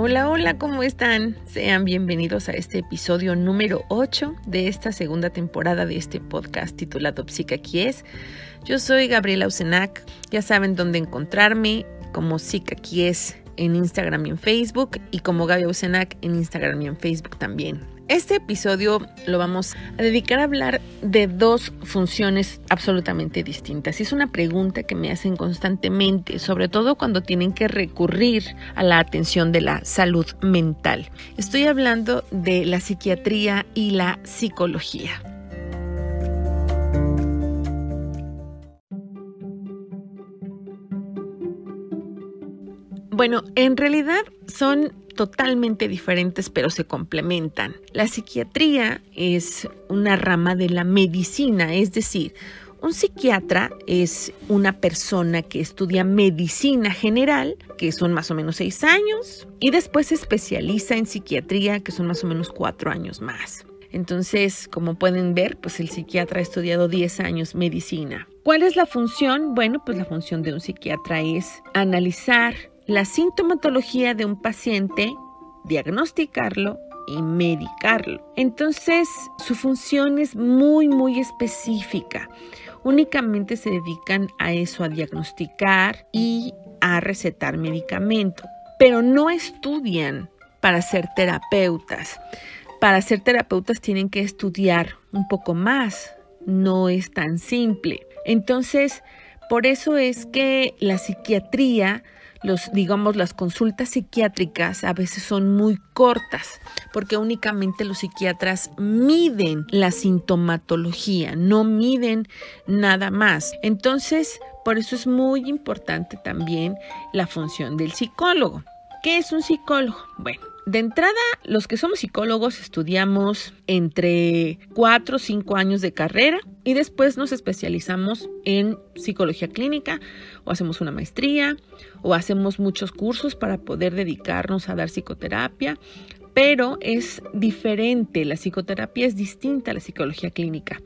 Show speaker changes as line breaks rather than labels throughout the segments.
Hola, hola, ¿cómo están? Sean bienvenidos a este episodio número 8 de esta segunda temporada de este podcast titulado Psicaquies. Yo soy Gabriela Usenac, ya saben dónde encontrarme como Psicaquies en Instagram y en Facebook y como Gaby Usenac en Instagram y en Facebook también. Este episodio lo vamos a dedicar a hablar de dos funciones absolutamente distintas. Es una pregunta que me hacen constantemente, sobre todo cuando tienen que recurrir a la atención de la salud mental. Estoy hablando de la psiquiatría y la psicología. Bueno, en realidad son totalmente diferentes pero se complementan. La psiquiatría es una rama de la medicina, es decir, un psiquiatra es una persona que estudia medicina general, que son más o menos seis años, y después se especializa en psiquiatría, que son más o menos cuatro años más. Entonces, como pueden ver, pues el psiquiatra ha estudiado 10 años medicina. ¿Cuál es la función? Bueno, pues la función de un psiquiatra es analizar la sintomatología de un paciente, diagnosticarlo y medicarlo. Entonces, su función es muy, muy específica. Únicamente se dedican a eso, a diagnosticar y a recetar medicamento, pero no estudian para ser terapeutas. Para ser terapeutas tienen que estudiar un poco más, no es tan simple. Entonces, por eso es que la psiquiatría los, digamos, las consultas psiquiátricas a veces son muy cortas porque únicamente los psiquiatras miden la sintomatología, no miden nada más. Entonces, por eso es muy importante también la función del psicólogo. ¿Qué es un psicólogo? Bueno, de entrada, los que somos psicólogos estudiamos entre 4 o 5 años de carrera y después nos especializamos en psicología clínica o hacemos una maestría o hacemos muchos cursos para poder dedicarnos a dar psicoterapia pero es diferente, la psicoterapia es distinta a la psicología clínica.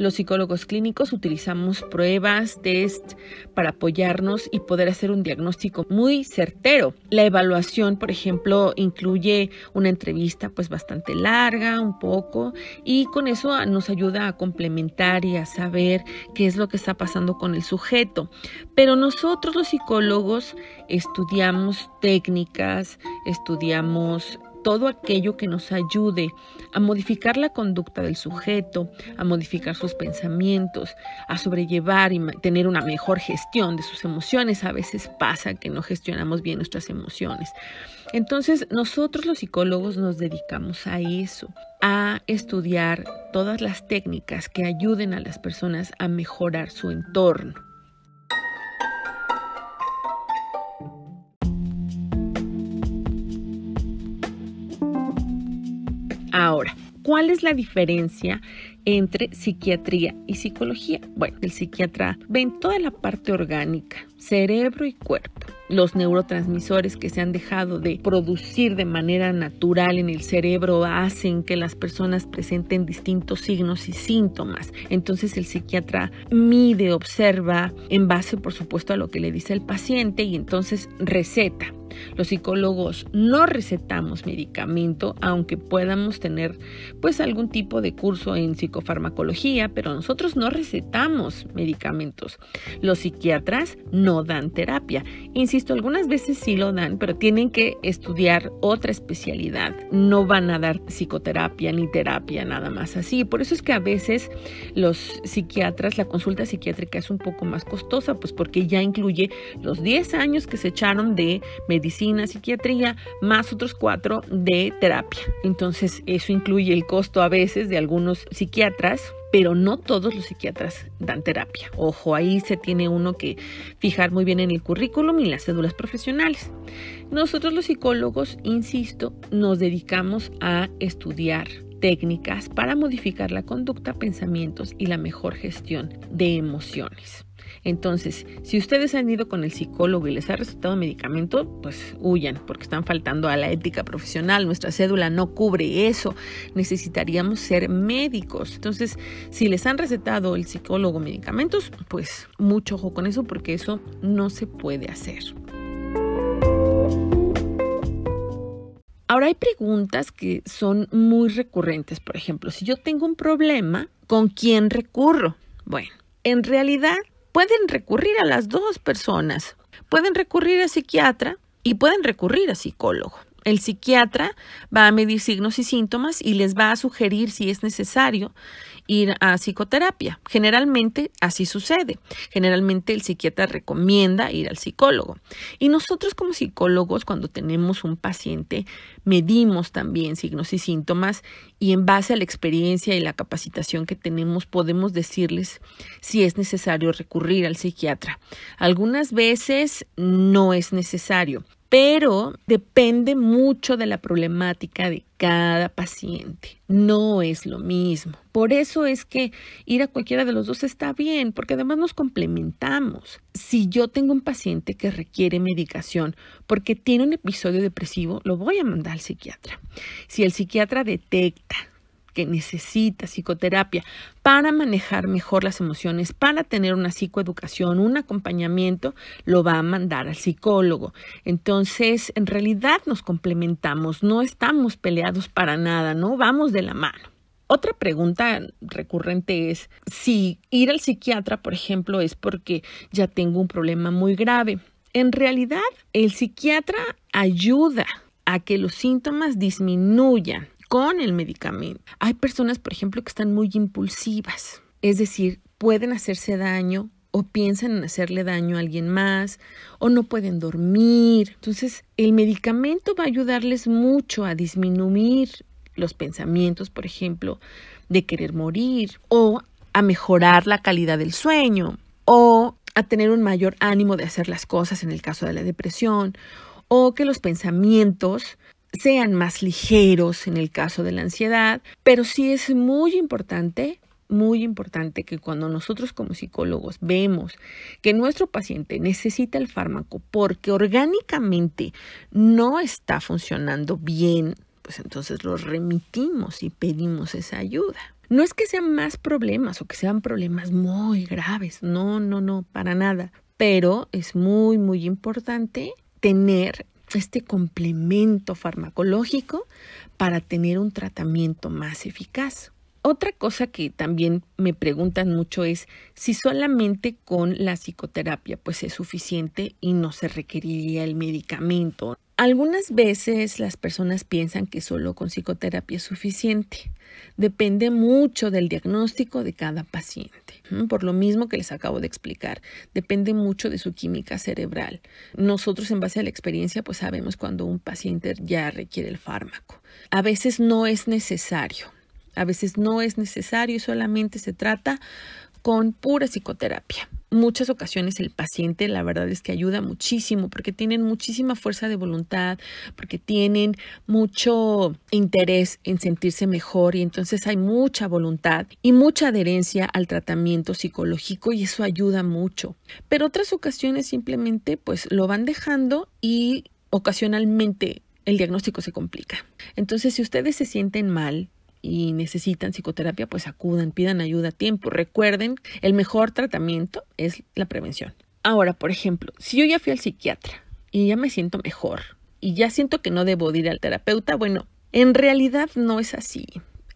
Los psicólogos clínicos utilizamos pruebas, test para apoyarnos y poder hacer un diagnóstico muy certero. La evaluación, por ejemplo, incluye una entrevista pues bastante larga, un poco, y con eso nos ayuda a complementar y a saber qué es lo que está pasando con el sujeto. Pero nosotros los psicólogos estudiamos técnicas, estudiamos todo aquello que nos ayude a modificar la conducta del sujeto, a modificar sus pensamientos, a sobrellevar y tener una mejor gestión de sus emociones. A veces pasa que no gestionamos bien nuestras emociones. Entonces, nosotros los psicólogos nos dedicamos a eso, a estudiar todas las técnicas que ayuden a las personas a mejorar su entorno. Ahora, ¿cuál es la diferencia entre psiquiatría y psicología? Bueno, el psiquiatra ve en toda la parte orgánica, cerebro y cuerpo los neurotransmisores que se han dejado de producir de manera natural en el cerebro hacen que las personas presenten distintos signos y síntomas. Entonces el psiquiatra mide, observa en base por supuesto a lo que le dice el paciente y entonces receta. Los psicólogos no recetamos medicamento, aunque podamos tener pues algún tipo de curso en psicofarmacología, pero nosotros no recetamos medicamentos. Los psiquiatras no dan terapia. Insisto, algunas veces sí lo dan, pero tienen que estudiar otra especialidad. No van a dar psicoterapia ni terapia nada más así. Por eso es que a veces los psiquiatras, la consulta psiquiátrica es un poco más costosa, pues porque ya incluye los 10 años que se echaron de medicina, psiquiatría, más otros cuatro de terapia. Entonces eso incluye el costo a veces de algunos psiquiatras pero no todos los psiquiatras dan terapia. Ojo, ahí se tiene uno que fijar muy bien en el currículum y las cédulas profesionales. Nosotros los psicólogos, insisto, nos dedicamos a estudiar técnicas para modificar la conducta, pensamientos y la mejor gestión de emociones. Entonces, si ustedes han ido con el psicólogo y les ha recetado medicamento, pues huyan, porque están faltando a la ética profesional. Nuestra cédula no cubre eso. Necesitaríamos ser médicos. Entonces, si les han recetado el psicólogo medicamentos, pues mucho ojo con eso, porque eso no se puede hacer. Ahora hay preguntas que son muy recurrentes. Por ejemplo, si yo tengo un problema, ¿con quién recurro? Bueno, en realidad pueden recurrir a las dos personas. Pueden recurrir a psiquiatra y pueden recurrir a psicólogo. El psiquiatra va a medir signos y síntomas y les va a sugerir si es necesario ir a psicoterapia. Generalmente así sucede. Generalmente el psiquiatra recomienda ir al psicólogo. Y nosotros como psicólogos, cuando tenemos un paciente, medimos también signos y síntomas y en base a la experiencia y la capacitación que tenemos podemos decirles si es necesario recurrir al psiquiatra. Algunas veces no es necesario pero depende mucho de la problemática de cada paciente. No es lo mismo. Por eso es que ir a cualquiera de los dos está bien, porque además nos complementamos. Si yo tengo un paciente que requiere medicación porque tiene un episodio depresivo, lo voy a mandar al psiquiatra. Si el psiquiatra detecta que necesita psicoterapia para manejar mejor las emociones, para tener una psicoeducación, un acompañamiento, lo va a mandar al psicólogo. Entonces, en realidad nos complementamos, no estamos peleados para nada, ¿no? Vamos de la mano. Otra pregunta recurrente es si ir al psiquiatra, por ejemplo, es porque ya tengo un problema muy grave. En realidad, el psiquiatra ayuda a que los síntomas disminuyan con el medicamento. Hay personas, por ejemplo, que están muy impulsivas, es decir, pueden hacerse daño o piensan en hacerle daño a alguien más o no pueden dormir. Entonces, el medicamento va a ayudarles mucho a disminuir los pensamientos, por ejemplo, de querer morir o a mejorar la calidad del sueño o a tener un mayor ánimo de hacer las cosas en el caso de la depresión o que los pensamientos sean más ligeros en el caso de la ansiedad, pero sí es muy importante muy importante que cuando nosotros como psicólogos vemos que nuestro paciente necesita el fármaco porque orgánicamente no está funcionando bien, pues entonces lo remitimos y pedimos esa ayuda. No es que sean más problemas o que sean problemas muy graves, no, no, no, para nada, pero es muy, muy importante tener este complemento farmacológico para tener un tratamiento más eficaz. Otra cosa que también me preguntan mucho es si solamente con la psicoterapia pues es suficiente y no se requeriría el medicamento. Algunas veces las personas piensan que solo con psicoterapia es suficiente. Depende mucho del diagnóstico de cada paciente. Por lo mismo que les acabo de explicar, depende mucho de su química cerebral. Nosotros en base a la experiencia pues sabemos cuando un paciente ya requiere el fármaco. A veces no es necesario. A veces no es necesario y solamente se trata con pura psicoterapia. Muchas ocasiones el paciente la verdad es que ayuda muchísimo porque tienen muchísima fuerza de voluntad, porque tienen mucho interés en sentirse mejor y entonces hay mucha voluntad y mucha adherencia al tratamiento psicológico y eso ayuda mucho. Pero otras ocasiones simplemente pues lo van dejando y ocasionalmente el diagnóstico se complica. Entonces si ustedes se sienten mal, y necesitan psicoterapia, pues acudan, pidan ayuda a tiempo. Recuerden, el mejor tratamiento es la prevención. Ahora, por ejemplo, si yo ya fui al psiquiatra y ya me siento mejor y ya siento que no debo ir al terapeuta, bueno, en realidad no es así.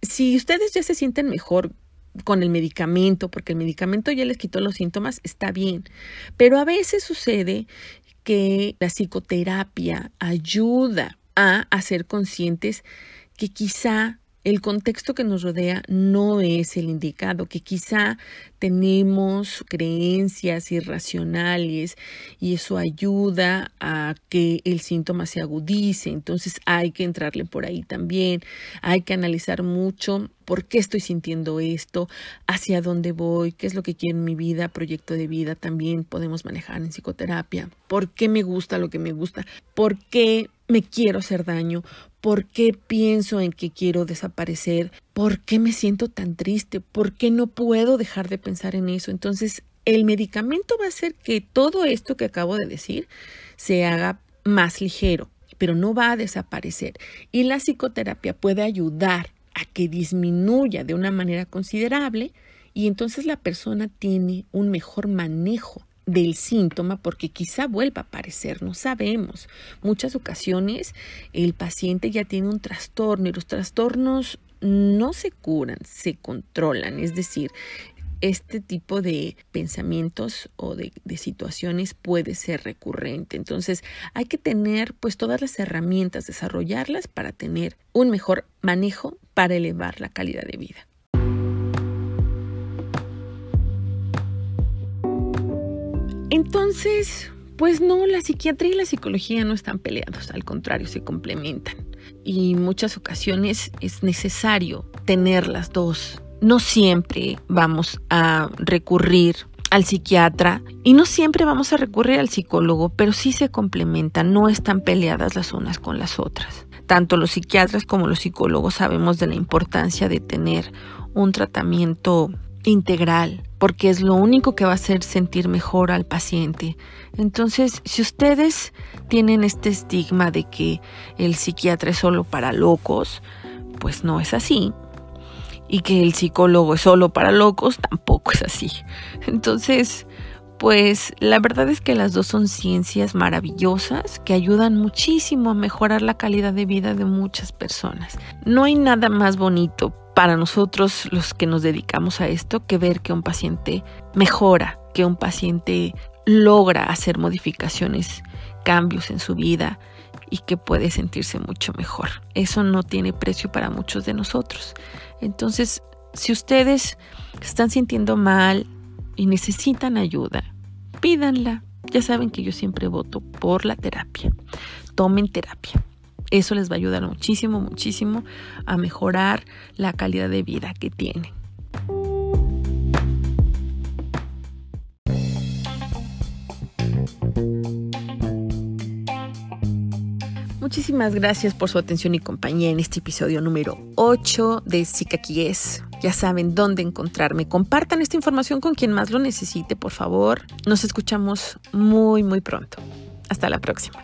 Si ustedes ya se sienten mejor con el medicamento, porque el medicamento ya les quitó los síntomas, está bien. Pero a veces sucede que la psicoterapia ayuda a hacer conscientes que quizá el contexto que nos rodea no es el indicado, que quizá tenemos creencias irracionales y eso ayuda a que el síntoma se agudice. Entonces hay que entrarle por ahí también, hay que analizar mucho por qué estoy sintiendo esto, hacia dónde voy, qué es lo que quiero en mi vida, proyecto de vida también podemos manejar en psicoterapia, por qué me gusta lo que me gusta, por qué me quiero hacer daño, ¿Por qué pienso en que quiero desaparecer? ¿Por qué me siento tan triste? ¿Por qué no puedo dejar de pensar en eso? Entonces, el medicamento va a hacer que todo esto que acabo de decir se haga más ligero, pero no va a desaparecer. Y la psicoterapia puede ayudar a que disminuya de una manera considerable y entonces la persona tiene un mejor manejo del síntoma porque quizá vuelva a aparecer, no sabemos. Muchas ocasiones el paciente ya tiene un trastorno y los trastornos no se curan, se controlan, es decir, este tipo de pensamientos o de, situaciones puede ser recurrente. Entonces hay que tener pues todas las herramientas, desarrollarlas para tener un mejor manejo para elevar la calidad de vida. Entonces, pues no, la psiquiatría y la psicología no están peleados, al contrario, se complementan. Y muchas ocasiones es necesario tener las dos. No siempre vamos a recurrir al psiquiatra y no siempre vamos a recurrir al psicólogo, pero sí se complementan, no están peleadas las unas con las otras. Tanto los psiquiatras como los psicólogos sabemos de la importancia de tener un tratamiento integral, porque es lo único que va a hacer sentir mejor al paciente. Entonces, si ustedes tienen este estigma de que el psiquiatra es solo para locos, pues no es así. Y que el psicólogo es solo para locos, tampoco es así. Entonces, pues la verdad es que las dos son ciencias maravillosas que ayudan muchísimo a mejorar la calidad de vida de muchas personas. No hay nada más bonito para nosotros los que nos dedicamos a esto que ver que un paciente mejora, que un paciente logra hacer modificaciones, cambios en su vida y que puede sentirse mucho mejor. Eso no tiene precio para muchos de nosotros. Entonces, si ustedes están sintiendo mal y necesitan ayuda, pídanla. Ya saben que yo siempre voto por la terapia. Tomen terapia. Eso les va a ayudar muchísimo, muchísimo a mejorar la calidad de vida que tienen. Muchísimas gracias por su atención y compañía en este episodio número 8 de es. Ya saben dónde encontrarme. Compartan esta información con quien más lo necesite, por favor. Nos escuchamos muy, muy pronto. Hasta la próxima.